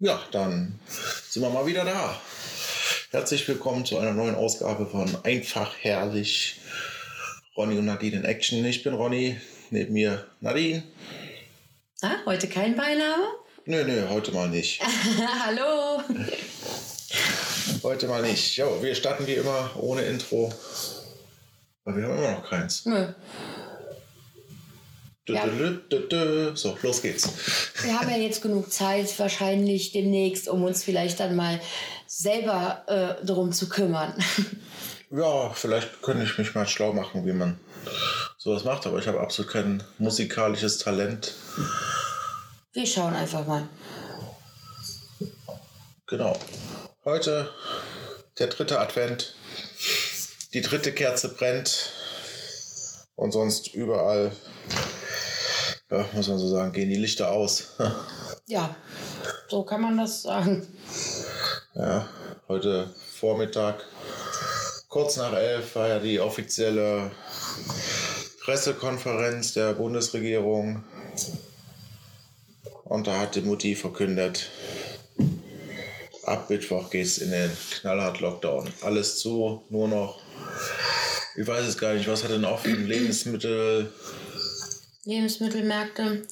Ja, dann sind wir mal wieder da. Herzlich willkommen zu einer neuen Ausgabe von Einfach Herrlich. Ronny und Nadine in Action. Ich bin Ronny, neben mir Nadine. Ah, heute kein Beiname? Nö, nö, heute mal nicht. Hallo. Heute mal nicht. Jo, wir starten wie immer ohne Intro. Aber wir haben immer noch keins. Nö. Ja. So, los geht's. Wir haben ja jetzt genug Zeit, wahrscheinlich demnächst, um uns vielleicht dann mal selber äh, darum zu kümmern. Ja, vielleicht könnte ich mich mal schlau machen, wie man sowas macht, aber ich habe absolut kein musikalisches Talent. Wir schauen einfach mal. Genau. Heute der dritte Advent. Die dritte Kerze brennt. Und sonst überall, ja, muss man so sagen, gehen die Lichter aus. Ja, so kann man das sagen. Ja, heute Vormittag, kurz nach elf, war ja die offizielle Pressekonferenz der Bundesregierung. Und da hat die Mutti verkündet, ab Mittwoch geht's in den knallhart Lockdown. Alles zu, nur noch, ich weiß es gar nicht, was hat denn offen? Lebensmittel, Lebensmittelmärkte,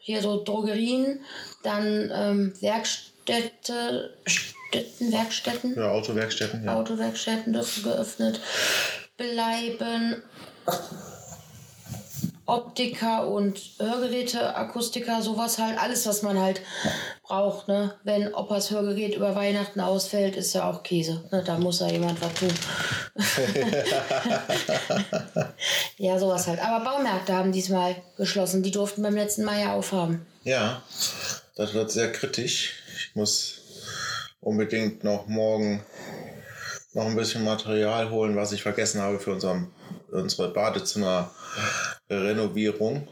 hier so Drogerien, dann ähm, Werkstätte, Städten, Werkstätten, ja, Autowerkstätten, ja. Autowerkstätten dürfen geöffnet bleiben. Optiker und Hörgeräte, Akustiker, sowas halt, alles, was man halt braucht, ne? Wenn Opas Hörgerät über Weihnachten ausfällt, ist ja auch Käse. Ne? Da muss ja jemand was tun. ja, sowas halt. Aber Baumärkte haben diesmal geschlossen. Die durften beim letzten Mal ja aufhaben. Ja, das wird sehr kritisch. Ich muss unbedingt noch morgen noch ein bisschen Material holen, was ich vergessen habe für unserem, unsere Badezimmerrenovierung.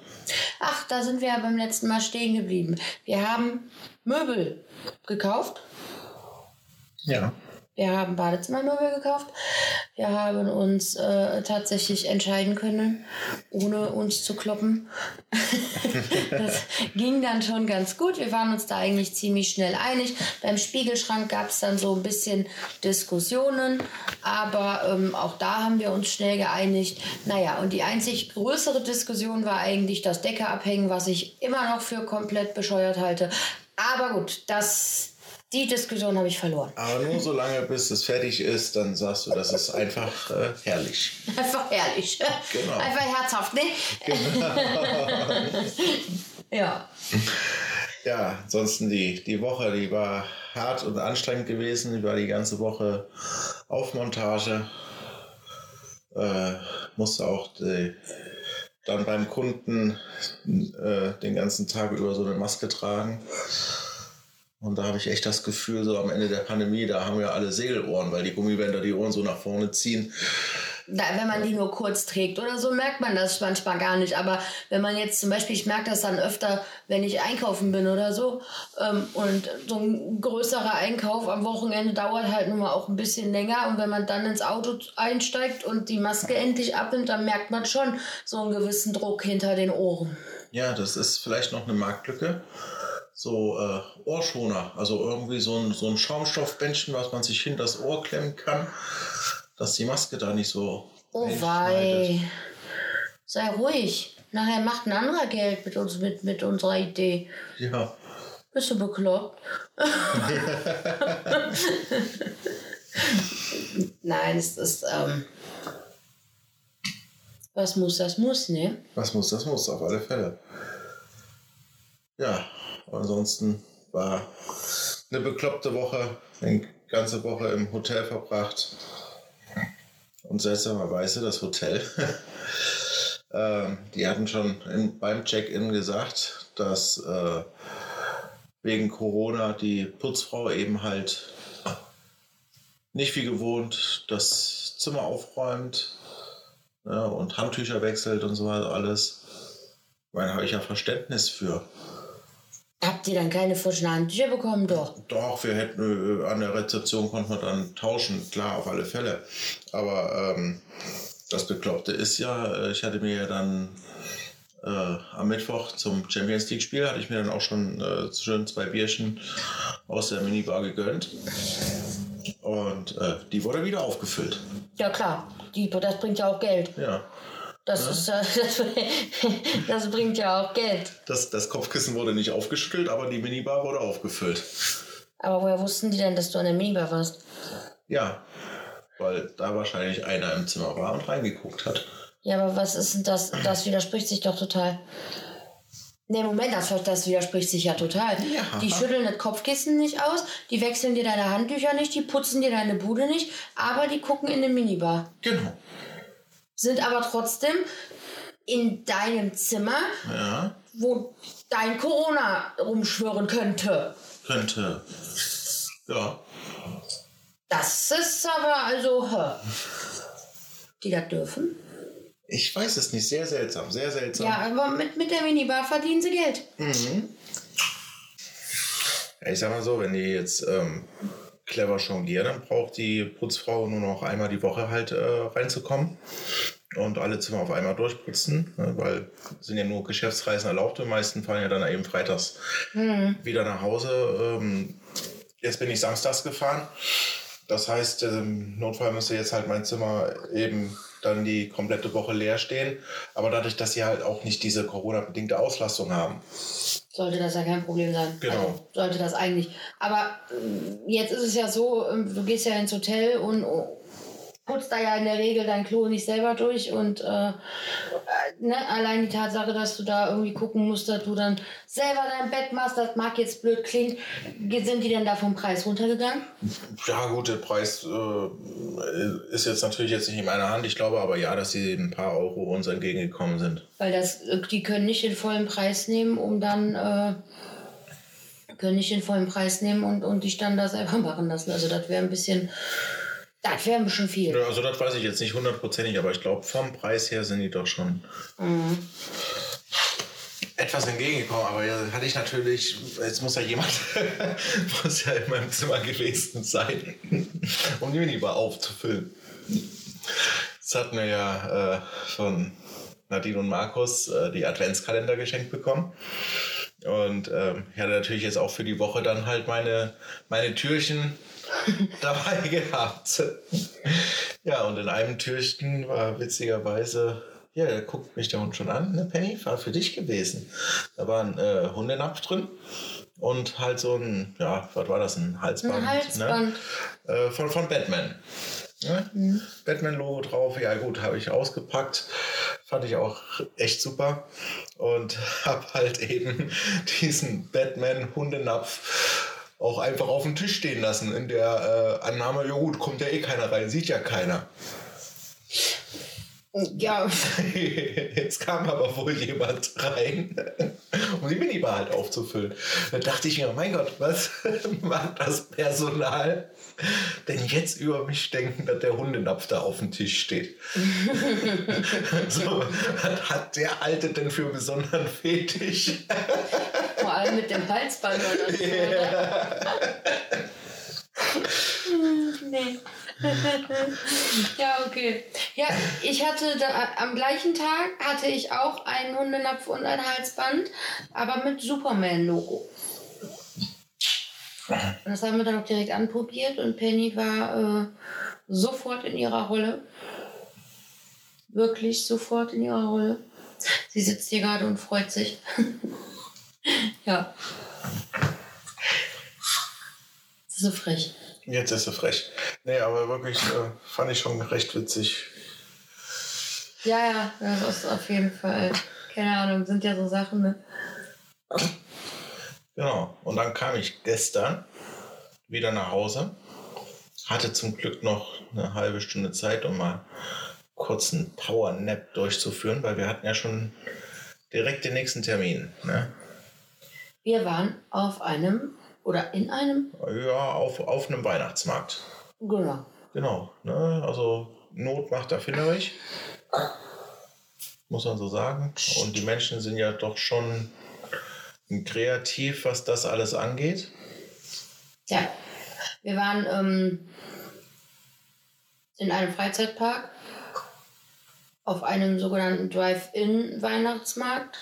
Ach, da sind wir ja beim letzten Mal stehen geblieben. Wir haben Möbel gekauft. Ja. Wir haben Badezimmermöbel gekauft. Wir haben uns äh, tatsächlich entscheiden können, ohne uns zu kloppen. das ging dann schon ganz gut. Wir waren uns da eigentlich ziemlich schnell einig. Beim Spiegelschrank gab es dann so ein bisschen Diskussionen, aber ähm, auch da haben wir uns schnell geeinigt. Naja, und die einzig größere Diskussion war eigentlich das Decke abhängen, was ich immer noch für komplett bescheuert halte. Aber gut, das, die Diskussion habe ich verloren. Aber nur so lange, bis es fertig ist, dann sagst du, das ist einfach äh, herrlich. Einfach herrlich. Genau. Einfach herzhaft, ne? ja. Ja, ansonsten die, die Woche, die war hart und anstrengend gewesen. Die war die ganze Woche auf Montage. Äh, musste auch die, dann beim Kunden äh, den ganzen Tag über so eine Maske tragen. Und da habe ich echt das Gefühl, so am Ende der Pandemie, da haben wir alle Segelohren, weil die Gummibänder die Ohren so nach vorne ziehen. Da, wenn man die nur kurz trägt oder so, merkt man das manchmal gar nicht. Aber wenn man jetzt zum Beispiel, ich merke das dann öfter, wenn ich einkaufen bin oder so, ähm, und so ein größerer Einkauf am Wochenende dauert halt nun mal auch ein bisschen länger. Und wenn man dann ins Auto einsteigt und die Maske endlich abnimmt, dann merkt man schon so einen gewissen Druck hinter den Ohren. Ja, das ist vielleicht noch eine Marktlücke. So äh, Ohrschoner, also irgendwie so ein, so ein Schaumstoffbändchen, was man sich hinter das Ohr klemmen kann, dass die Maske da nicht so Oh wei. Sei ruhig. Nachher macht ein anderer Geld mit uns, mit, mit unserer Idee. Ja, Bist du bekloppt? Nein, es ist, ähm, was muss, das muss, ne? was muss, das muss, auf alle Fälle. Ja, ansonsten war eine bekloppte Woche, eine ganze Woche im Hotel verbracht. Und seltsamerweise das Hotel, ähm, die hatten schon in, beim Check-in gesagt, dass äh, wegen Corona die Putzfrau eben halt nicht wie gewohnt das Zimmer aufräumt ja, und Handtücher wechselt und so weiter alles. Ich meine, habe ich ja Verständnis für. Habt ihr dann keine frischen Handtücher bekommen? Doch. Doch, wir hätten äh, an der Rezeption konnten wir dann tauschen, klar, auf alle Fälle. Aber ähm, das Bekloppte ist ja, äh, ich hatte mir ja dann äh, am Mittwoch zum Champions League-Spiel hatte ich mir dann auch schon äh, schön zwei Bierchen aus der Minibar gegönnt. Und äh, die wurde wieder aufgefüllt. Ja klar, die, das bringt ja auch Geld. Ja. Das, ist, äh, das, das bringt ja auch Geld. Das, das Kopfkissen wurde nicht aufgeschüttelt, aber die Minibar wurde aufgefüllt. Aber woher wussten die denn, dass du an der Minibar warst? Ja, weil da wahrscheinlich einer im Zimmer war und reingeguckt hat. Ja, aber was ist denn das? Das widerspricht sich doch total. Nee, Moment, das, das widerspricht sich ja total. Ja. Die schütteln das Kopfkissen nicht aus, die wechseln dir deine Handtücher nicht, die putzen dir deine Bude nicht, aber die gucken in eine Minibar. Genau. Sind aber trotzdem in deinem Zimmer, Ja, wo dein Corona rumschwirren könnte. könnte. Ja. Das ist aber also, hä. die das dürfen. Ich weiß es nicht. Sehr seltsam. Sehr seltsam. Ja, aber mit, mit der Minibar verdienen sie Geld. Ja, ich sag mal so, wenn die jetzt ähm, clever jonglieren, dann braucht die Putzfrau nur noch einmal die Woche halt äh, reinzukommen und alle Zimmer auf einmal durchputzen, ne, weil es sind ja nur Geschäftsreisen erlaubt. Die meisten fahren ja dann eben freitags wieder nach Hause. Ähm, jetzt bin ich samstags gefahren. Das heißt, im Notfall müsste jetzt halt mein Zimmer eben dann die komplette Woche leer stehen. Aber dadurch, dass sie halt auch nicht diese Corona-bedingte Auslastung haben, Sollte das ja kein Problem sein. Genau. Also sollte das eigentlich. Aber ähm, jetzt ist es ja so, ähm, du gehst ja ins Hotel und oh, putzt da ja in der Regel dein Klo nicht selber durch und äh, ne, allein die Tatsache, dass du da irgendwie gucken musst, dass du dann selber dein Bett machst, das mag jetzt blöd klingen. Sind die denn da vom Preis runtergegangen? Ja, gut, der Preis äh, ist jetzt natürlich jetzt nicht in meiner Hand. Ich glaube aber ja, dass sie ein paar Euro uns entgegengekommen sind. Weil das, äh, die können nicht den vollen Preis nehmen, um dann äh, können nicht den vollen Preis nehmen und, und dich dann da selber machen lassen. Also das wäre ein bisschen, das wäre bisschen viel. Also das weiß ich jetzt nicht hundertprozentig, aber ich glaube, vom Preis her sind die doch schon etwas entgegengekommen. Aber ja, hatte ich natürlich, jetzt muss ja jemand, muss ja in meinem Zimmer gewesen sein, um die Minibar aufzufüllen. Das hatten wir ja äh, von Nadine und Markus äh, die Adventskalender geschenkt bekommen. Und ähm, ich hatte natürlich jetzt auch für die Woche dann halt meine, meine Türchen dabei gehabt. Ja, und in einem Türchen war witzigerweise, ja, da guckt mich der Hund schon an, ne Penny, war für dich gewesen. Da war ein äh, Hundenapf drin und halt so ein, ja, was war das, ein Halsband? Ein Halsband. Ne? Äh, von, von Batman. Ne? Batman-Logo drauf, ja gut, habe ich ausgepackt. Fand ich auch echt super. Und habe halt eben diesen Batman-Hundenapf auch einfach auf dem Tisch stehen lassen. In der äh, Annahme, ja gut, kommt ja eh keiner rein, sieht ja keiner. Ja, Jetzt kam aber wohl jemand rein, um die Minibar halt aufzufüllen. Da dachte ich mir, mein Gott, was macht das Personal denn jetzt über mich denken, dass der Hundenapf da auf dem Tisch steht? so, was hat der Alte denn für einen besonderen Fetisch? Allem mit dem Halsband oder so. oder? Hm, nee. ja, okay. Ja, ich hatte da, am gleichen Tag hatte ich auch einen Hundenapf und ein Halsband, aber mit Superman-Logo. Das haben wir dann auch direkt anprobiert und Penny war äh, sofort in ihrer Rolle. Wirklich sofort in ihrer Rolle. Sie sitzt hier gerade und freut sich. Ja. Das ist so frech. Jetzt ist sie frech. Nee, aber wirklich äh, fand ich schon recht witzig. Ja, ja, das ist auf jeden Fall. Keine Ahnung, sind ja so Sachen, ne? Genau. Und dann kam ich gestern wieder nach Hause. Hatte zum Glück noch eine halbe Stunde Zeit, um mal kurz einen Power Nap durchzuführen, weil wir hatten ja schon direkt den nächsten Termin. Ne? Wir waren auf einem oder in einem, Ja, auf, auf einem Weihnachtsmarkt. genau. Genau. Ne? Also Not macht erfinderisch. Muss man so sagen. Und die Menschen sind ja doch schon kreativ, was das alles angeht. Ja, wir waren ähm, in einem Freizeitpark auf einem sogenannten Drive-In-Weihnachtsmarkt.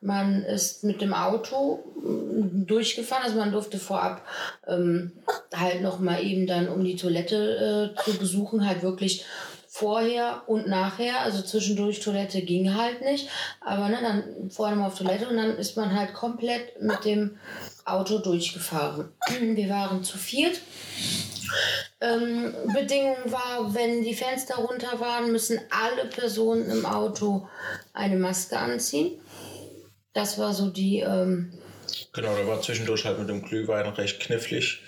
Man ist mit dem Auto mm, durchgefahren, also man durfte vorab ähm, halt noch mal eben dann, um die Toilette äh, zu besuchen, halt wirklich vorher und nachher, also zwischendurch Toilette ging halt nicht, aber ne, dann vorher mal auf Toilette und dann ist man halt komplett mit dem Auto durchgefahren. Wir waren zu viert. Ähm, Bedingung war, wenn die Fenster runter waren, müssen alle Personen im Auto eine Maske anziehen. Das war so die ähm, Genau, da war zwischendurch halt mit dem Glühwein recht knifflig.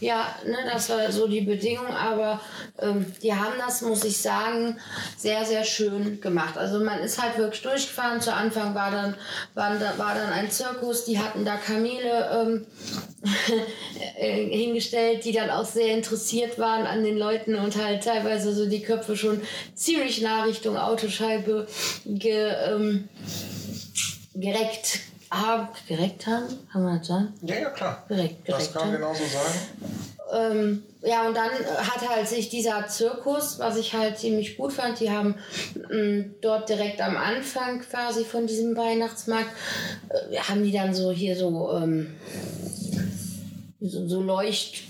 ja, ne, das war so die Bedingung, aber ähm, die haben das, muss ich sagen, sehr, sehr schön gemacht. Also man ist halt wirklich durchgefahren. Zu Anfang war dann, war, war dann ein Zirkus, die hatten da Kamele ähm, äh, hingestellt, die dann auch sehr interessiert waren an den Leuten und halt teilweise so die Köpfe schon ziemlich nah Richtung Autoscheibe ge, ähm, gereckt haben, gereckt haben, kann man das sagen? Ja, ja, klar. Direkt, das kann man genauso sagen. Ähm, ja, und dann hat halt sich dieser Zirkus, was ich halt ziemlich gut fand, die haben mh, mm, dort direkt am Anfang quasi von diesem Weihnachtsmarkt, äh, haben die dann so hier so, ähm, so, so Leucht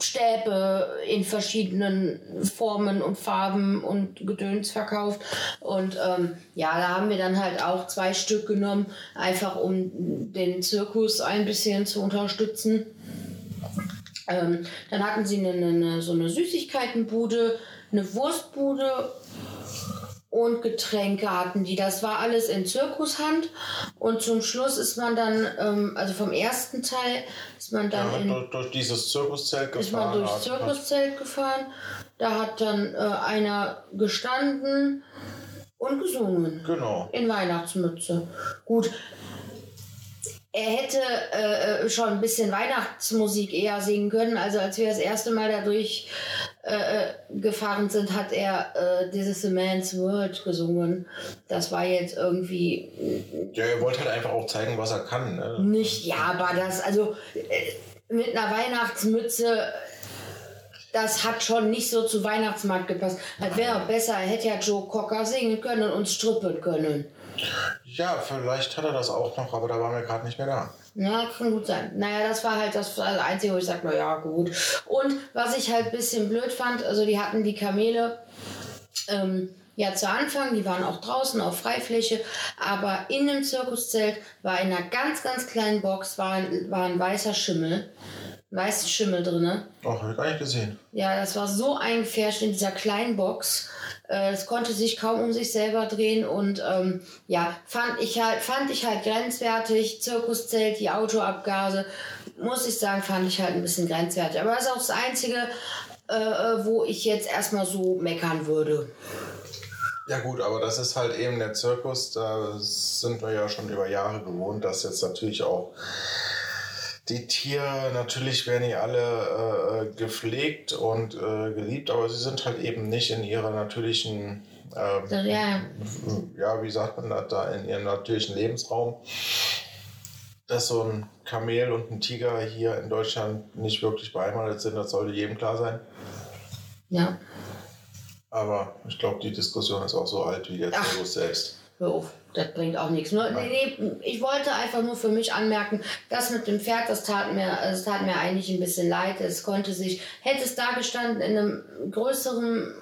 Stäbe in verschiedenen Formen und Farben und Gedöns verkauft. Und ähm, ja, da haben wir dann halt auch zwei Stück genommen, einfach um den Zirkus ein bisschen zu unterstützen. Ähm, dann hatten sie eine, eine, so eine Süßigkeitenbude, eine Wurstbude und Getränke hatten die. Das war alles in Zirkushand. Und zum Schluss ist man dann, ähm, also vom ersten Teil ist man dann ja, in, durch, durch, dieses Zirkuszelt gefahren. Ist man durchs Zirkuszelt gefahren. Da hat dann äh, einer gestanden und gesungen. Genau. In Weihnachtsmütze. Gut, er hätte äh, äh, schon ein bisschen Weihnachtsmusik eher singen können. Also als wir das erste Mal dadurch äh, äh, gefahren sind, hat er äh, dieses A Man's World gesungen. Das war jetzt irgendwie. Ja, er wollte halt einfach auch zeigen, was er kann. Ne? Nicht, ja, aber das, also äh, mit einer Weihnachtsmütze das hat schon nicht so zu Weihnachtsmarkt gepasst. Das wäre besser, er hätte ja Joe Cocker singen können und strippen können. Ja, vielleicht hat er das auch noch, aber da waren wir gerade nicht mehr da. Ja, kann gut sein. Naja, das war halt das Einzige, wo ich sage, naja, gut. Und was ich halt ein bisschen blöd fand, also die hatten die Kamele ähm, ja zu Anfang, die waren auch draußen auf Freifläche, aber in dem Zirkuszelt war in einer ganz, ganz kleinen Box war, war ein weißer Schimmel weißen Schimmel drin. Ach, habe ich gar nicht gesehen. Ja, das war so eingefärscht in dieser kleinen Box. Äh, es konnte sich kaum um sich selber drehen und ähm, ja, fand ich halt, fand ich halt grenzwertig. Zirkuszelt, die Autoabgase, muss ich sagen, fand ich halt ein bisschen grenzwertig. Aber das ist auch das Einzige, äh, äh, wo ich jetzt erstmal so meckern würde. Ja gut, aber das ist halt eben der Zirkus, da sind wir ja schon über Jahre gewohnt, dass jetzt natürlich auch die Tiere, natürlich werden die alle äh, gepflegt und äh, geliebt, aber sie sind halt eben nicht in ihrer natürlichen, äh, ja. ja, wie sagt man das, da in ihrem natürlichen Lebensraum. Dass so ein Kamel und ein Tiger hier in Deutschland nicht wirklich beheimatet sind, das sollte jedem klar sein. Ja. Aber ich glaube, die Diskussion ist auch so alt wie der Zirkus selbst. Hör auf das bringt auch nichts. Nur, nee, ich wollte einfach nur für mich anmerken, das mit dem Pferd, das tat mir, das tat mir eigentlich ein bisschen leid. Es konnte sich, hätte es da gestanden in einem größeren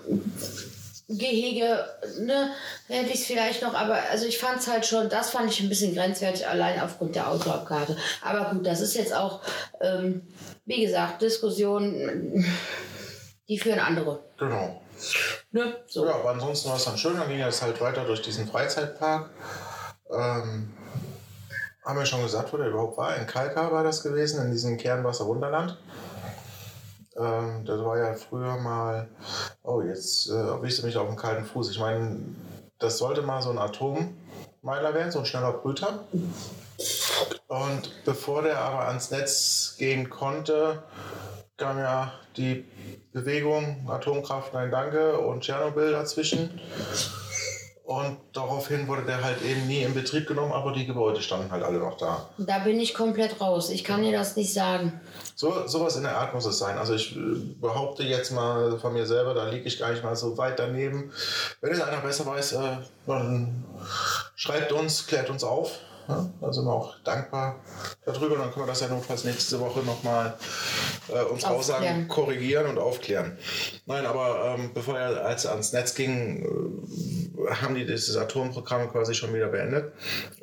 Gehege, ne, hätte ich es vielleicht noch, aber also ich fand es halt schon, das fand ich ein bisschen grenzwertig, allein aufgrund der Autoabkarte. Aber gut, das ist jetzt auch, ähm, wie gesagt, Diskussionen, die führen andere. Genau. Ne? So. Ja, aber ansonsten war es dann schön. Dann ging es halt weiter durch diesen Freizeitpark. Ähm, haben wir schon gesagt, wo der überhaupt war? In Kalka war das gewesen, in diesem Kernwasser-Wunderland. Ähm, das war ja früher mal. Oh, jetzt äh, erwischst du mich auf den kalten Fuß. Ich meine, das sollte mal so ein Atommeiler werden, so ein schneller Brüter. Und bevor der aber ans Netz gehen konnte, kam ja die Bewegung, Atomkraft, nein danke und Tschernobyl dazwischen. Und daraufhin wurde der halt eben nie in Betrieb genommen, aber die Gebäude standen halt alle noch da. Da bin ich komplett raus. Ich kann dir das nicht sagen. So, sowas in der Art muss es sein. Also ich äh, behaupte jetzt mal von mir selber, da liege ich gar nicht mal so weit daneben. Wenn es einer besser weiß, äh, dann schreibt uns, klärt uns auf. Ja, da sind wir auch dankbar darüber. Dann können wir das ja notfalls nächste Woche nochmal äh, uns Aufklären. Aussagen korrigieren und aufklären. Nein, aber ähm, bevor er als ans Netz ging, äh, haben die dieses Atomprogramm quasi schon wieder beendet.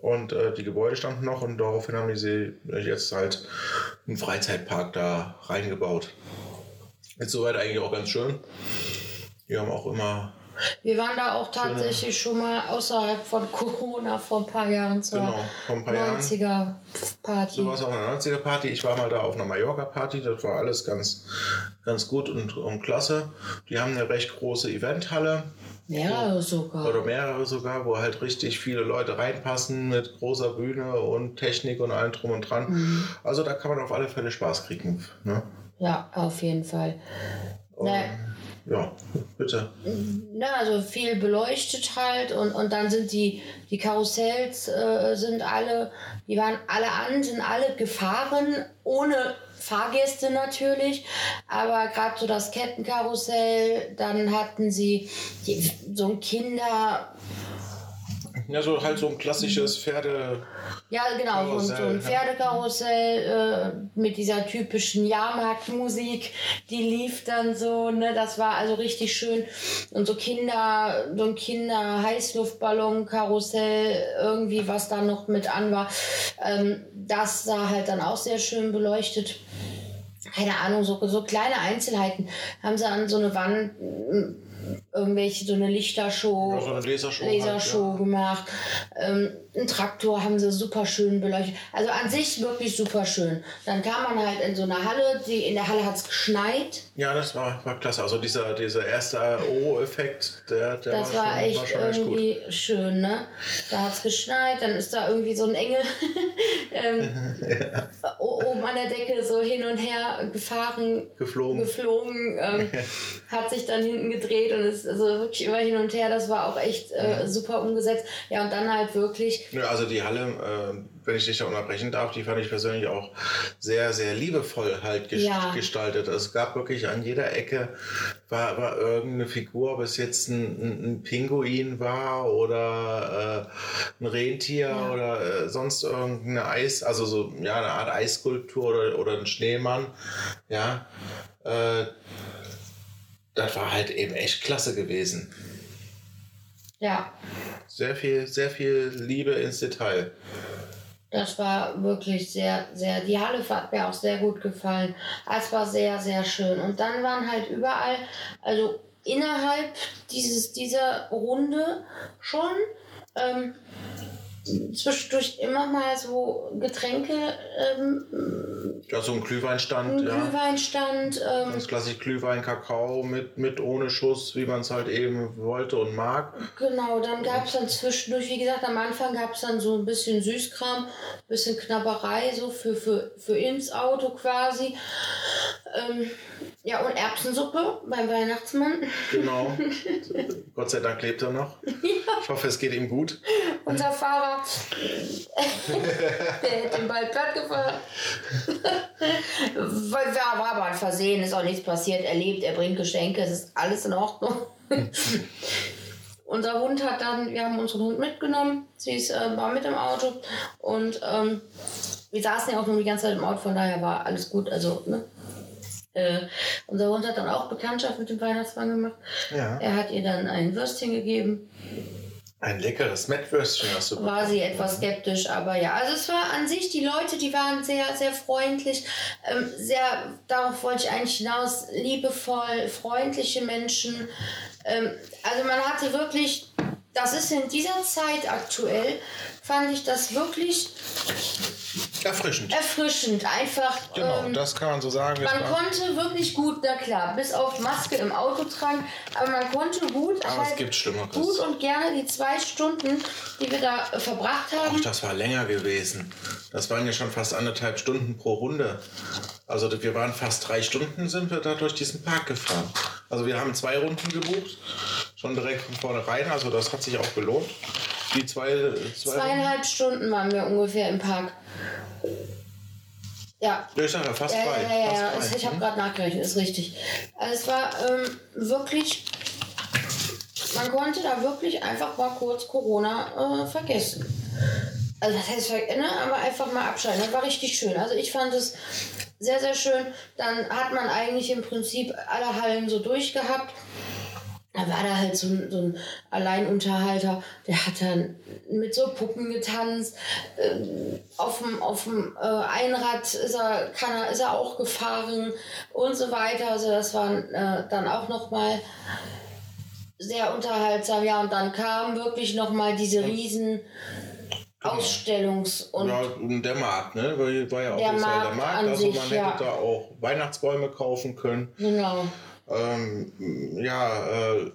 Und äh, die Gebäude standen noch und daraufhin haben die sie jetzt halt einen Freizeitpark da reingebaut. Ist soweit eigentlich auch ganz schön. Die haben auch immer Wir waren da auch tatsächlich schon mal außerhalb von Corona vor ein paar Jahren zur Genau, vor ein paar Jahren. 90er Party. So war es auch eine 90er Party. Ich war mal da auf einer Mallorca Party. Das war alles ganz, ganz gut und, und klasse. Die haben eine recht große Eventhalle. Mehrere sogar. Oder mehrere sogar, wo halt richtig viele Leute reinpassen mit großer Bühne und Technik und allem drum und dran. Mhm. Also da kann man auf alle Fälle Spaß kriegen. Ne? Ja, auf jeden Fall. Na, Ja, bitte. na, also viel beleuchtet halt und, und dann sind die, die Karussells äh, sind alle, die waren alle an, sind alle gefahren, ohne Fahrgäste natürlich, aber gerade so das Kettenkarussell, dann hatten sie die, so ein Kinder, Ja, so halt so ein klassisches Pferde. Ja, genau, so, ein- so ein Karussell, Pferdekarussell äh, mit dieser typischen Jahrmarktmusik, die lief dann so, ne, das war also richtig schön. Und so Kinder, so ein Kinder-Heißluftballon-Karussell, irgendwie, was da noch mit an war, ähm, das sah halt dann auch sehr schön beleuchtet. Keine Ahnung, so, so kleine Einzelheiten haben sie an so eine Wand irgendwelche, so eine Lichtershow. Ja, so eine Lasershow halt, Lasershow gemacht. Ähm, einen Traktor haben sie super schön beleuchtet. Also an sich wirklich super schön. Dann kam man halt in so eine Halle, die, in der Halle hat es geschneit. Ja, das war, war klasse. Also dieser, dieser erste O-Effekt, der, der Das war, schon, echt war schon echt irgendwie schön, ne? Da hat es geschneit, dann ist da irgendwie so ein Engel ähm, o- oben an der Decke so hin und her gefahren, Geflogen. geflogen, ähm, hat sich dann hinten gedreht und ist also wirklich immer hin und her. Das war auch echt äh, super umgesetzt. Ja, und dann halt wirklich Nö, also die Halle, äh, wenn ich dich da unterbrechen darf, die fand ich persönlich auch sehr, sehr liebevoll halt Ja. gestaltet. Es gab wirklich an jeder Ecke war, war irgendeine Figur, ob es jetzt ein, ein, ein Pinguin war oder äh, ein Rentier Ja. oder äh, sonst irgendeine Eis, also so ja eine Art Eisskulptur oder, oder ein Schneemann, ja. Äh, das war halt eben echt klasse gewesen. Ja, Sehr viel, sehr viel Liebe ins Detail. Das war wirklich sehr, sehr, die Halle hat mir auch sehr gut gefallen. Es war sehr, sehr schön. Und dann waren halt überall, also innerhalb dieses, dieser Runde schon ähm, zwischendurch immer mal so Getränke, ähm, Ja, so ein Glühweinstand, ein ja. Glühweinstand, ähm, Ganz klassisch Glühwein, Kakao mit, mit ohne Schuss, wie man es halt eben wollte und mag. Genau, dann gab es dann zwischendurch, wie gesagt, am Anfang gab es dann so ein bisschen Süßkram, bisschen Knabberei, so für, für, für ins Auto quasi. Ähm, ja, und Erbsensuppe beim Weihnachtsmann. Genau. Gott sei Dank lebt er noch. Ich hoffe, es geht ihm gut. Unser Fahrer, der hätte ihn bald platt gefahren. War, war aber ein Versehen, ist auch nichts passiert. Er lebt, er bringt Geschenke, es ist alles in Ordnung. Unser Hund hat dann, wir haben unseren Hund mitgenommen, sie ist, äh, war mit im Auto und ähm, wir saßen ja auch nur die ganze Zeit im Auto, von daher war alles gut. Also, ne? Äh, unser Hund hat dann auch Bekanntschaft mit dem Weihnachtsmann gemacht. Ja. Er hat ihr dann ein Würstchen gegeben. Ein leckeres Mettwürstchen hast du. war sie etwas skeptisch, aber ja, also es war an sich, die Leute, die waren sehr, sehr freundlich, ähm, sehr, darauf wollte ich eigentlich hinaus, liebevoll, freundliche Menschen. Ähm, also man hatte wirklich, das ist in dieser Zeit aktuell, fand ich das wirklich Erfrischend. erfrischend, einfach. Genau, ähm, das kann man so sagen. Man konnte wirklich gut, na klar, bis auf Maske im Auto tragen, aber man konnte gut, Aber es halt gibt Schlimmeres. gut und gerne die zwei Stunden, die wir da äh, verbracht haben. Ach, das war länger gewesen. Das waren ja schon fast anderthalb Stunden pro Runde. Also wir waren fast drei Stunden, sind wir da durch diesen Park gefahren. Also wir haben zwei Runden gebucht. schon direkt von vornherein. Also das hat sich auch gelohnt. Die zwei, zwei Zweieinhalb Stunden waren wir ungefähr im Park. Ja. Ja, ich sag ja, fast ja, drei. Ja, ja, ja. Fast ich habe gerade nachgerechnet, ist richtig. Also es war ähm, wirklich, man konnte da wirklich einfach mal kurz Corona äh, vergessen. Also das heißt, ne, aber einfach mal abschalten. Das war richtig schön. Also ich fand es sehr, sehr schön. Dann hat man eigentlich im Prinzip alle Hallen so durchgehabt da war da halt so ein, so ein Alleinunterhalter, der hat dann mit so Puppen getanzt. Ähm, auf dem, auf dem äh, Einrad ist er, kann er, ist er auch gefahren und so weiter. Also das war äh, dann auch nochmal sehr unterhaltsam. Ja, und dann kam wirklich nochmal diese riesen genau. Ausstellungs- und ja, der Markt, ne? War ja auch der Markt, der Markt. Also man sich, hätte ja. da auch Weihnachtsbäume kaufen können. Genau ähm, ja, äh,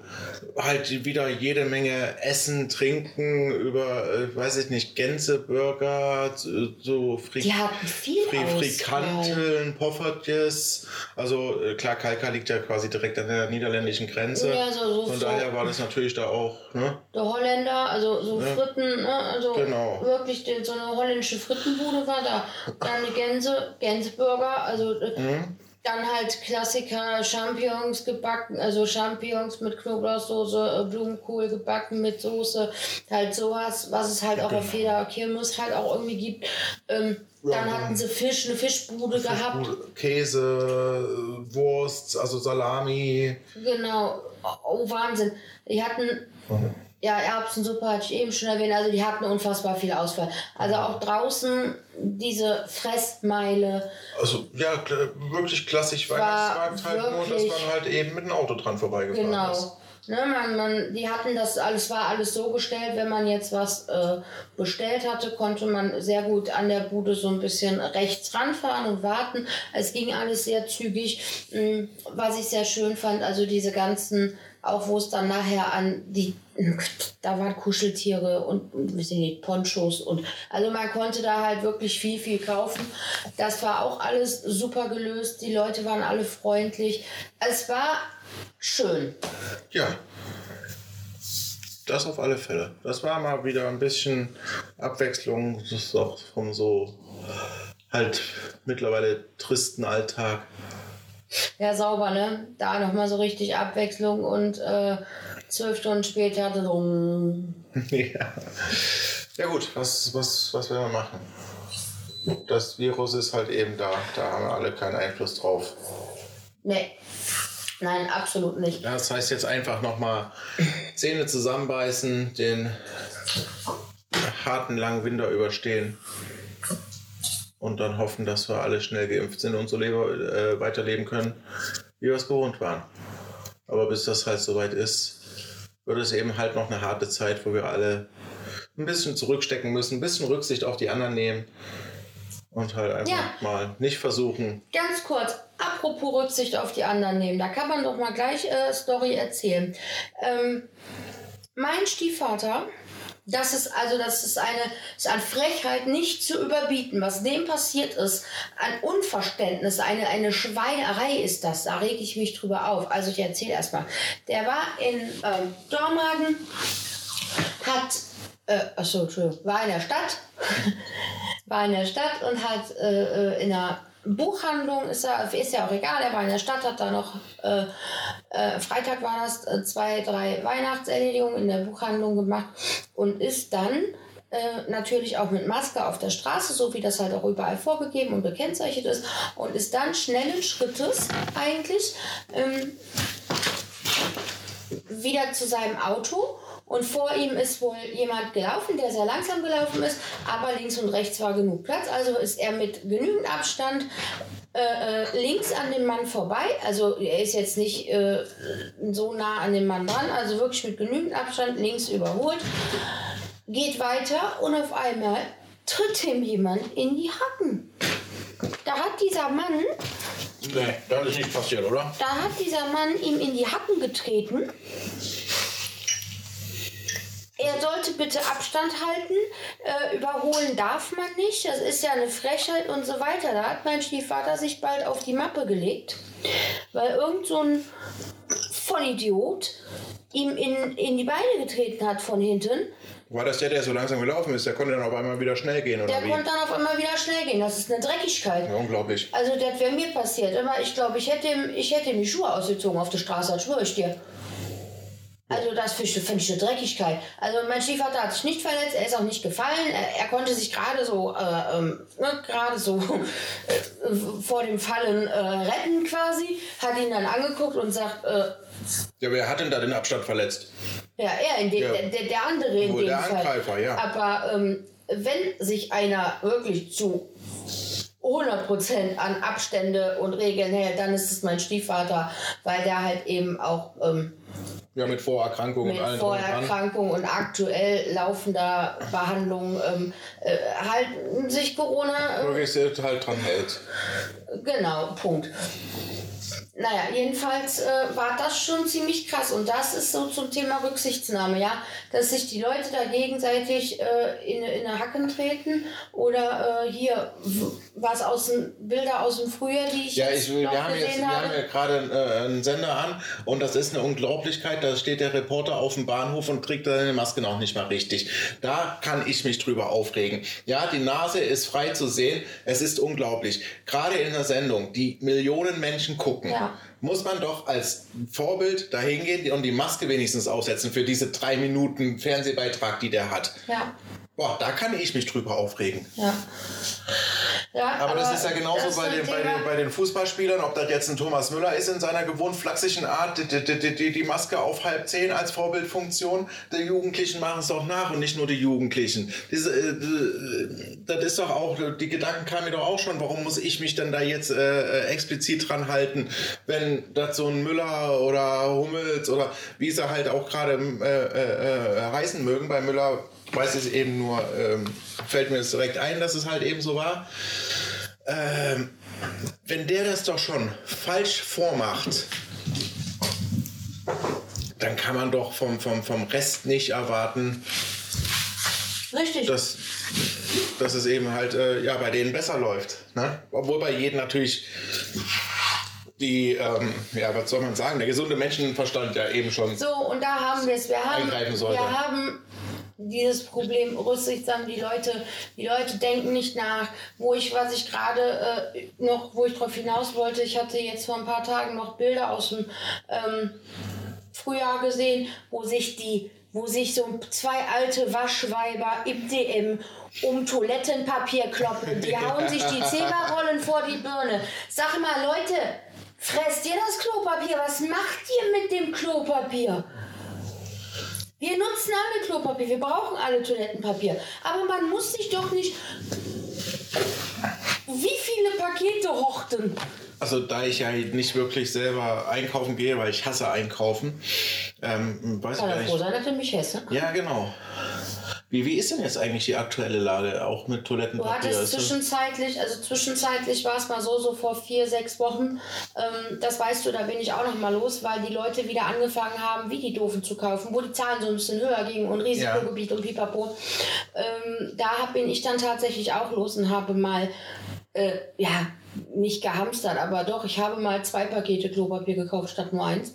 halt wieder jede Menge Essen, Trinken, über, äh, weiß ich nicht, Gänseburger, so Fri Die hatten viel Fri Frikanteln, Poffertjes. Also äh, klar, Kalka liegt ja quasi direkt an der niederländischen Grenze. Ja, so, so Von so daher war das natürlich da auch. Ne? Der Holländer, also so ja. Fritten, ne? also genau. wirklich so eine holländische Frittenbude war da. Dann die Gänse, Gänseburger, also äh, mhm. Dann halt Klassiker, Champignons gebacken, also Champignons mit Knoblauchsoße, äh, Blumenkohl gebacken mit Soße, halt sowas, was es halt auch auf jeder Kirmes halt auch irgendwie gibt. Ähm, dann hatten sie Fisch, eine Fischbude, Fischbude gehabt. Käse, Wurst, also Salami. Genau. Oh, Wahnsinn. Die hatten mhm. Ja, Erbsensuppe hatte ich eben schon erwähnt. Also die hatten unfassbar viel Auswahl. Also auch draußen diese Fressmeile. Also ja, wirklich klassisch Weihnachtsmarkt halt nur, dass man halt eben mit dem Auto dran vorbeigefahren genau. ist. Ne, man, man, die hatten das alles, war alles so gestellt, wenn man jetzt was äh, bestellt hatte, konnte man sehr gut an der Bude so ein bisschen rechts ranfahren und warten. Es ging alles sehr zügig. Hm, was ich sehr schön fand, also diese ganzen auch wo es dann nachher an die, da waren Kuscheltiere und, weiß nicht, Ponchos und, also man konnte da halt wirklich viel, viel kaufen. Das war auch alles super gelöst. Die Leute waren alle freundlich. Es war schön. Ja. Das auf alle Fälle. Das war mal wieder ein bisschen Abwechslung. Das ist auch vom so halt mittlerweile tristen Alltag ja, sauber, ne? Da nochmal so richtig Abwechslung und äh, zwölf Stunden später. Drum. ja. ja, gut, was, was, was will man machen? Das Virus ist halt eben da. Da haben wir alle keinen Einfluss drauf. Nee. Nein, absolut nicht. Das heißt jetzt einfach nochmal Zähne zusammenbeißen, den harten langen Winter überstehen und dann hoffen, dass wir alle schnell geimpft sind und so äh, weiterleben können, wie wir es gewohnt waren. Aber bis das halt soweit ist, wird es eben halt noch eine harte Zeit, wo wir alle ein bisschen zurückstecken müssen, ein bisschen Rücksicht auf die anderen nehmen und halt einfach ja. mal nicht versuchen. Ganz kurz, apropos Rücksicht auf die anderen nehmen, da kann man doch mal gleich äh, Story erzählen. Ähm, mein Stiefvater das ist also, das ist eine, ist an Frechheit nicht zu überbieten. Was dem passiert ist, an Unverständnis, eine, eine Schweinerei ist das. Da reg ich mich drüber auf. Also ich erzähle erstmal. Der war in ähm, Dormagen, hat, äh, achso, Entschuldigung, war in der Stadt, war in der Stadt und hat äh, äh in einer Buchhandlung ist er, ist ja auch egal, er war in der Stadt, hat da noch, äh, äh, Freitag war das, äh, zwei, drei Weihnachtserledigungen in der Buchhandlung gemacht und ist dann äh, natürlich auch mit Maske auf der Straße, so wie das halt auch überall vorgegeben und gekennzeichnet ist und ist dann schnellen Schrittes eigentlich ähm, wieder zu seinem Auto und vor ihm ist wohl jemand gelaufen, der sehr langsam gelaufen ist, aber links und rechts war genug Platz. Also ist er mit genügend Abstand äh, äh, links an dem Mann vorbei. Also er ist jetzt nicht äh, so nah an dem Mann dran, also wirklich mit genügend Abstand links überholt. Geht weiter und auf einmal tritt ihm jemand in die Hacken. Da hat dieser Mann. Nee, das ist nicht passiert, oder? Da hat dieser Mann ihm in die Hacken getreten er sollte bitte Abstand halten, äh, überholen darf man nicht, das ist ja eine Frechheit und so weiter. Da hat mein Stiefvater sich bald auf die Mappe gelegt, weil irgend so ein Vollidiot ihm in, in die Beine getreten hat von hinten. War das der, der so langsam gelaufen ist? Der konnte dann auf einmal wieder schnell gehen, oder Der wie? konnte dann auf einmal wieder schnell gehen. Das ist eine Dreckigkeit. Ja, unglaublich. Also das wäre mir passiert. Aber ich glaube, ich hätte, ihm- ich hätte ihm die Schuhe ausgezogen auf der Straße, das schwöre ich dir. Also das finde ich, finde ich eine Dreckigkeit. Also mein Stiefvater hat sich nicht verletzt, er ist auch nicht gefallen. Er, er konnte sich gerade so, äh, ähm, ne, gerade so äh, vor dem Fallen äh, retten quasi. Hat ihn dann angeguckt und sagt, äh, Ja, wer hat denn da den Abstand verletzt? ja, er, in dem, Ja. der, der, der andere in Wohl dem der Fall. Angreifer, ja. Aber ähm, wenn sich einer wirklich zu 100% an Abstände und Regeln hält, dann ist es mein Stiefvater, weil der halt eben auch ähm, Ja, mit Vorerkrankungen mit und allem drum und dran. Vorerkrankung und aktuell laufender Behandlung ähm, äh, halten sich Corona äh, sehr halt dran hält. Genau, Punkt. Naja, jedenfalls äh, war das schon ziemlich krass. Und das ist so zum Thema Rücksichtsnahme, ja. Dass sich die Leute da gegenseitig äh, in, in eine Hacken treten. Oder äh, hier was aus dem, Bilder aus dem Frühjahr, die ich Ja, ich, wir, haben jetzt, wir habe. haben ja gerade äh, einen Sender an und das ist eine Unglaublichkeit. Da steht der Reporter auf dem Bahnhof und trägt seine Maske noch nicht mal richtig. Da kann ich mich drüber aufregen. Ja, die Nase ist frei zu sehen. Es ist unglaublich. Gerade in der Sendung, die Millionen Menschen gucken, Ja. muss man doch als Vorbild dahin gehen und die Maske wenigstens aufsetzen für diese drei Minuten Fernsehbeitrag, die der hat. ja, Boah, da kann ich mich drüber aufregen. ja. ja Aber, das ist ja genauso das bei, den, bei, den, bei den Fußballspielern, ob das jetzt ein Thomas Müller ist in seiner gewohnt flachsigen Art, die, die, die, die, Maske auf halb zehn als Vorbildfunktion. Die Jugendlichen machen es doch nach und nicht nur die Jugendlichen. Diese, äh, äh, das ist doch auch, die Gedanken kamen mir doch auch schon, warum muss ich mich denn da jetzt äh, äh, explizit dran halten, wenn das so ein Müller oder Hummels oder wie sie halt auch gerade äh, äh, äh, heißen mögen, bei Müller weiß ich eben nur, ähm, fällt mir das direkt ein, dass es halt eben so war. Ähm, wenn der das doch schon falsch vormacht, dann kann man doch vom, vom, vom Rest nicht erwarten, Richtig. dass, dass es eben halt äh, ja, bei denen besser läuft. Ne? Obwohl bei jedem natürlich die, ähm, ja, was soll man sagen, der gesunde Menschenverstand ja eben schon. So, und da haben wir es. Wir haben, Eingreifen sollte. wir haben dieses Problem rücksichtsam. Die Leute, die Leute denken nicht nach. Wo ich, was ich gerade äh, noch, wo ich drauf hinaus wollte, ich hatte jetzt vor ein paar Tagen noch Bilder aus dem ähm, Frühjahr gesehen, wo sich die wo sich so zwei alte Waschweiber im DM um Toilettenpapier kloppen. Die hauen sich die Zeberrollen vor die Birne. Sag mal, Leute, fresst ihr das Klopapier? Was macht ihr mit dem Klopapier? Wir nutzen alle Klopapier, wir brauchen alle Toilettenpapier. Aber man muss sich doch nicht. Wie viele Pakete hochten? Also da ich ja nicht wirklich selber einkaufen gehe, weil ich hasse einkaufen, ähm, weiß ich Kann gar er nicht. froh sein, dass er mich hesse. Ja, genau. Wie, wie ist denn jetzt eigentlich die aktuelle Lage, auch mit Du Toilettenpapier? hattest Ist das- zwischenzeitlich, also zwischenzeitlich war es mal so, so vor vier, sechs Wochen, ähm, das weißt du, da bin ich auch noch mal los, weil die Leute wieder angefangen haben, wie die Doofen zu kaufen, wo die Zahlen so ein bisschen höher gingen und Risikogebiet und pipapo. Ähm, da bin ich dann tatsächlich auch los und habe mal, äh, ja, nicht gehamstert, aber doch, ich habe mal zwei Pakete Klopapier gekauft statt nur eins,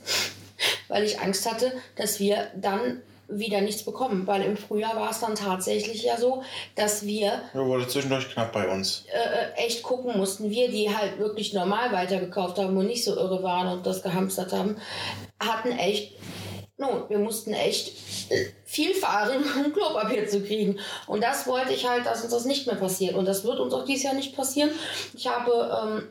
weil ich Angst hatte, dass wir dann wieder nichts bekommen, weil im Frühjahr war es dann tatsächlich ja so, dass wir Ja, wurde zwischendurch knapp bei uns. äh, echt gucken mussten. Wir, die halt wirklich normal weitergekauft haben und nicht so irre waren und das gehamstert haben, hatten echt, no, wir mussten echt äh, viel fahren, um Klopapier zu kriegen. Und das wollte ich halt, dass uns das nicht mehr passiert. Und das wird uns auch dieses Jahr nicht passieren. Ich habe ähm,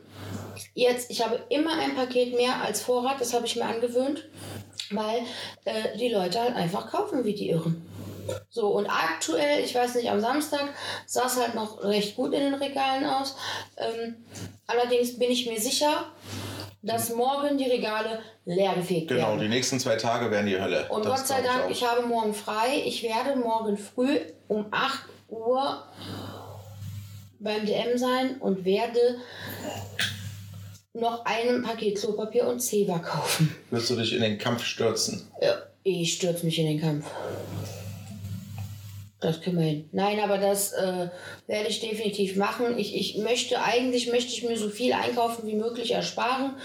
jetzt, ich habe immer ein Paket mehr als Vorrat, das habe ich mir angewöhnt, weil äh, die Leute halt einfach kaufen wie die Irren. So, und aktuell, ich weiß nicht, am Samstag sah es halt noch recht gut in den Regalen aus. Ähm, allerdings bin ich mir sicher, dass morgen die Regale leer gefegt Genau, werden. die nächsten zwei Tage werden die Hölle. Und Das Gott sei Dank, auch. ich habe morgen frei. Ich werde morgen früh um 8 Uhr beim DM sein und werde noch ein Paket Klopapier und Zewa kaufen. Wirst du dich in den Kampf stürzen? Ja, ich stürze mich in den Kampf. Das können wir hin. Nein, aber das äh, werde ich definitiv machen. Ich, ich möchte, eigentlich möchte ich mir so viel einkaufen wie möglich ersparen.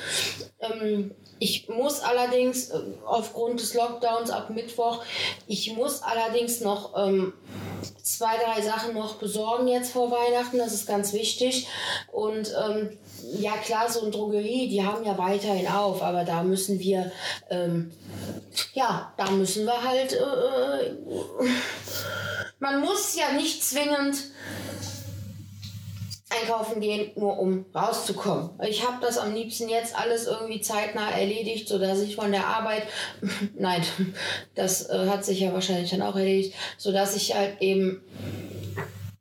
Ähm, ich muss allerdings äh, aufgrund des Lockdowns ab Mittwoch, ich muss allerdings noch ähm, zwei, drei Sachen noch besorgen jetzt vor Weihnachten. Das ist ganz wichtig. Und ähm, ja klar, so eine Drogerie, die haben ja weiterhin auf, aber da müssen wir, ähm, ja, da müssen wir halt, äh, äh man muss ja nicht zwingend einkaufen gehen, nur um rauszukommen. Ich habe das am liebsten jetzt alles irgendwie zeitnah erledigt, sodass ich von der Arbeit, nein, das äh, hat sich ja wahrscheinlich dann auch erledigt, sodass ich halt eben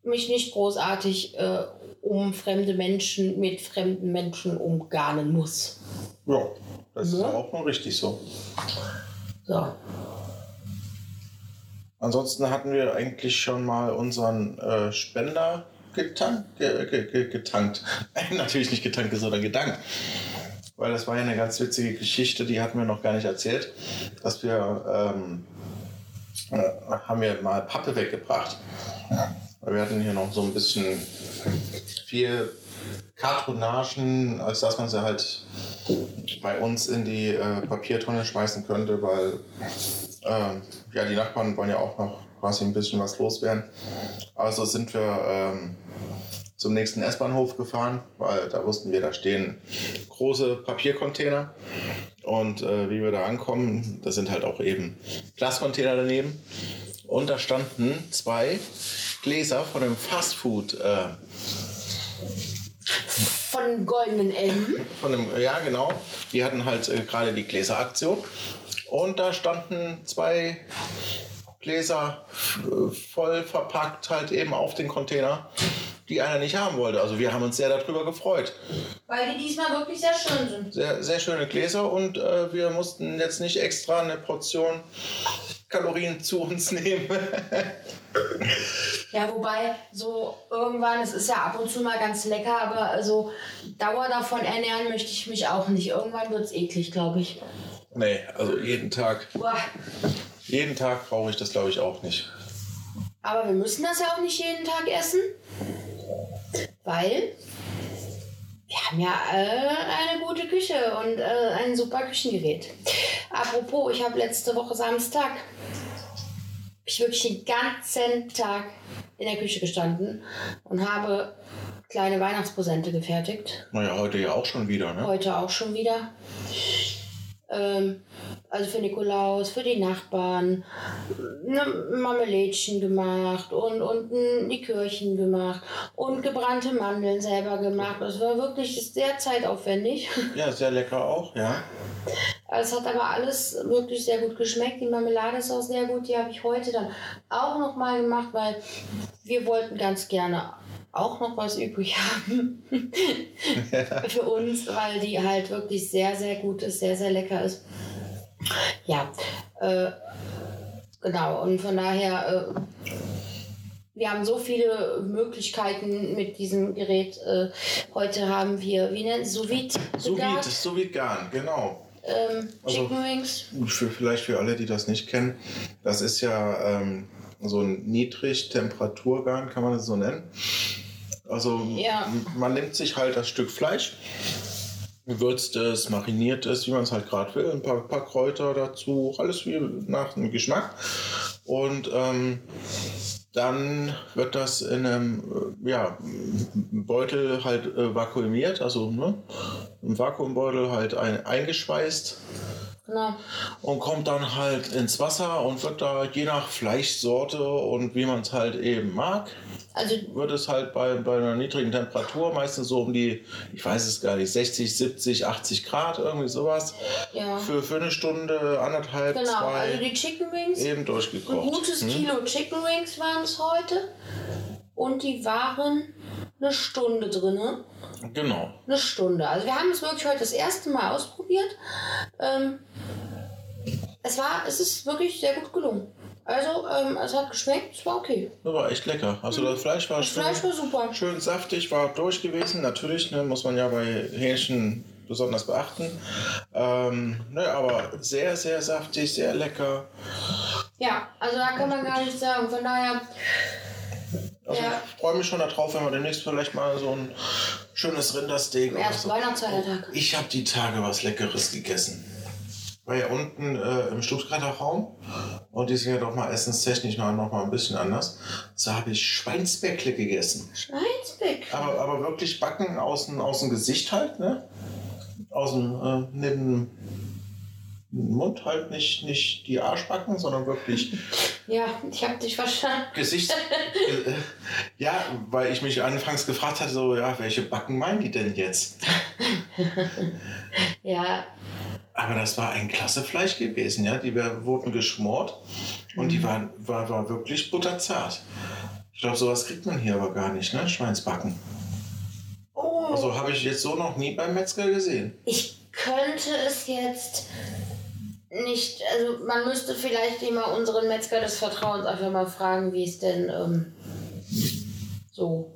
mich nicht großartig äh, um fremde Menschen mit fremden Menschen umgarnen muss. Ja, das ja? ist auch mal richtig so. So. Ansonsten hatten wir eigentlich schon mal unseren äh, Spender getankt, getankt. Natürlich nicht getankt, sondern gedankt. Weil das war ja eine ganz witzige Geschichte, die hatten wir noch gar nicht erzählt, dass wir ähm, äh, haben wir mal Pappe weggebracht. Wir hatten hier noch so ein bisschen viel Kartonagen, als dass man sie halt bei uns in die äh, Papiertonne schmeißen könnte, weil äh, ja, die Nachbarn wollen ja auch noch quasi ein bisschen was loswerden. Also sind wir ähm, zum nächsten S-Bahnhof gefahren, weil da wussten wir, da stehen große Papiercontainer. Und äh, wie wir da ankommen, da sind halt auch eben Glascontainer daneben. Und da standen zwei Gläser von einem Fastfood. Äh, von dem goldenen M. Von dem, ja, genau. Die hatten halt äh, gerade die Gläseraktion. Und da standen zwei Gläser voll verpackt halt eben auf den Container, die einer nicht haben wollte. Also wir haben uns sehr darüber gefreut. Weil die diesmal wirklich sehr schön sind. Sehr, sehr schöne Gläser und äh, wir mussten jetzt nicht extra eine Portion Kalorien zu uns nehmen. ja, wobei so irgendwann, es ist ja ab und zu mal ganz lecker, aber also Dauer davon ernähren möchte ich mich auch nicht. Irgendwann wird es eklig, glaube ich. Nee, also jeden Tag. Boah. Jeden Tag brauche ich das, glaube ich, auch nicht. Aber wir müssen das ja auch nicht jeden Tag essen, weil wir haben ja äh, eine gute Küche und äh, ein super Küchengerät. Apropos, ich habe letzte Woche Samstag ich wirklich den ganzen Tag in der Küche gestanden und habe kleine Weihnachtspräsente gefertigt. Naja, heute ja auch schon wieder, ne? Heute auch schon wieder. Ähm, also für Nikolaus, für die Nachbarn, ne, Marmelädchen gemacht und, und ein Likörchen gemacht und gebrannte Mandeln selber gemacht. Das war wirklich sehr zeitaufwendig. Ja, sehr lecker auch, ja. Es hat aber alles wirklich sehr gut geschmeckt. Die Marmelade ist auch sehr gut. Die habe ich heute dann auch noch mal gemacht, weil wir wollten ganz gerne auch noch was übrig haben für uns, weil die halt wirklich sehr, sehr gut ist, sehr, sehr lecker ist. Ja, äh, genau. Und von daher, äh, wir haben so viele Möglichkeiten mit diesem Gerät. Äh, heute haben wir, wie nennt es, Sous-Vide? Sous-Vide, Sous-Vide Garn, genau. Ähm, also, Chicken Wings. Für, vielleicht für alle, die das nicht kennen, das ist ja ähm, so ein Niedrigtemperaturgarn, kann man das so nennen. Also ja. man nimmt sich halt das Stück Fleisch, gewürzt es, mariniert es, wie man es halt gerade will, ein paar, paar Kräuter dazu, alles wie nach dem Geschmack. Und ähm, dann wird das in einem äh, ja, Beutel halt äh, vakuumiert, also ne, im Vakuumbeutel halt ein, eingeschweißt. Genau. Und kommt dann halt ins Wasser und wird da je nach Fleischsorte und wie man es halt eben mag, also wird es halt bei, bei einer niedrigen Temperatur, meistens so um die, ich weiß es gar nicht, 60, 70, 80 Grad, irgendwie sowas, ja. für, für eine Stunde, anderthalb, genau, zwei. Also die Chicken Wings. Eben durchgekocht. Ein gutes hm? Kilo Chicken Wings waren es heute. Und die waren eine Stunde drin. Genau. Eine Stunde. Also wir haben es wirklich heute das erste Mal ausprobiert. Ähm, es war, es ist wirklich sehr gut gelungen. Also, ähm, es hat geschmeckt, es war okay. Das war echt lecker. Also das Fleisch war, das schön, Fleisch war super. schön saftig, war durch gewesen. Natürlich ne, muss man ja bei Hähnchen besonders beachten. Ähm, ne, aber sehr, sehr saftig, sehr lecker. Ja, also da kann man gar nichts sagen. Von daher, Also Ja. ich freue mich schon darauf, wenn wir demnächst vielleicht mal so ein schönes Rindersteak am oder so. Weihnachtsfeiertag. Ich habe die Tage was Leckeres gegessen. War ja unten äh, im Stuttgarter Raum und die sind ja doch mal essenstechnisch noch, noch mal ein bisschen anders. So habe ich Schweinsbäckle gegessen. Schweinsbeck. Aber, aber wirklich backen aus dem, aus dem Gesicht halt, ne? Aus dem, äh, neben dem Mund halt nicht, nicht die Arschbacken, sondern wirklich Ja, ich habe dich verstanden. Gesicht. äh, ja, weil ich mich anfangs gefragt hatte, so, ja, welche Backen meinen die denn jetzt? Ja, Aber das war ein klasse Fleisch gewesen, ja. Die wurden geschmort und die waren war, war wirklich butterzart. Ich glaube, sowas kriegt man hier aber gar nicht, ne? Schweinsbacken. oh, Also habe ich jetzt so noch nie beim Metzger gesehen. ich könnte es jetzt nicht, also man müsste vielleicht immer unseren Metzger des Vertrauens einfach mal fragen, wie es denn ähm, so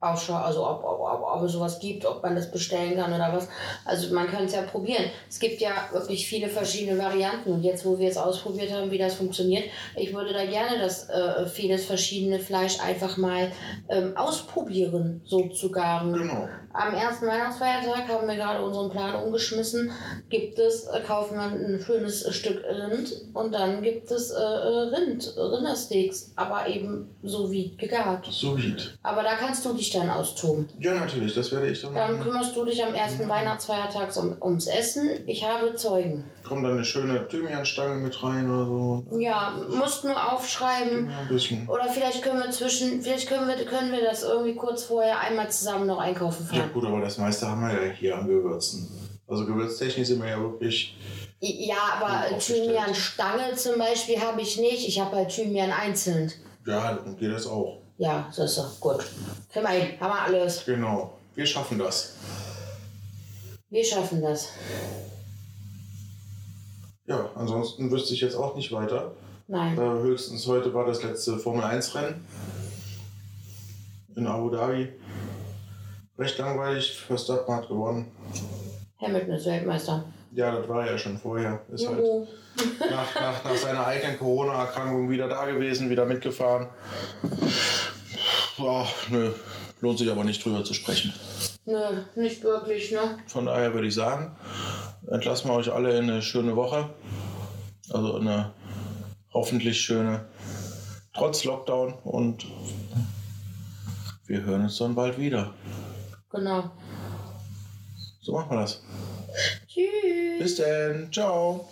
ausschaut, also ob, ob, ob, ob es sowas gibt, ob man das bestellen kann oder was. Also man kann es ja probieren. Es gibt ja wirklich viele verschiedene Varianten und jetzt, wo wir es ausprobiert haben, wie das funktioniert, ich würde da gerne das äh, vieles verschiedene Fleisch einfach mal ähm, ausprobieren, so zu garen. Genau. Am ersten Weihnachtsfeiertag haben wir gerade unseren Plan umgeschmissen. Gibt es, äh, kaufen wir ein schönes äh, Stück Rind und dann gibt es äh, äh, Rind, Rindersteaks, aber eben so wie gegart. So weit. Aber da kannst du dich dann austoben. Ja, natürlich, das werde ich dann Dann machen. kümmerst du dich am ersten Weihnachtsfeiertag um, ums Essen. Ich habe Zeugen. Kommt dann eine schöne Thymianstange mit rein oder so. Ja, musst nur aufschreiben. Ja, ein bisschen. Oder vielleicht können wir zwischen, vielleicht können wir, können wir das irgendwie kurz vorher einmal zusammen noch einkaufen Ja gut, aber das meiste haben wir ja hier an Gewürzen. Also gewürztechnisch sind wir ja wirklich. Ja, aber aufgestellt. Thymian-Stange zum Beispiel habe ich nicht. Ich habe halt Thymian einzeln. Ja, dann geht das auch. Ja, so ist es. Gut. Kriegen wir hin. Haben wir alles. Genau. Wir schaffen das. Wir schaffen das. Ja, ansonsten wüsste ich jetzt auch nicht weiter. Nein. Äh, höchstens heute war das letzte Formel 1 Rennen in Abu Dhabi. Recht langweilig, Verstappen hat gewonnen. Hamilton ist Weltmeister. Ja, das war er ja schon vorher. Ist halt Juhu. nach, nach, nach seiner eigenen Corona-Erkrankung wieder da gewesen, wieder mitgefahren. Boah, nö, lohnt sich aber nicht drüber zu sprechen. Nö, nicht wirklich, ne? Von daher würde ich sagen, entlassen wir euch alle in eine schöne Woche. Also in eine hoffentlich schöne, trotz Lockdown. Und wir hören uns dann bald wieder. Genau. So machen wir das. Tschüss. Bis dann. Ciao.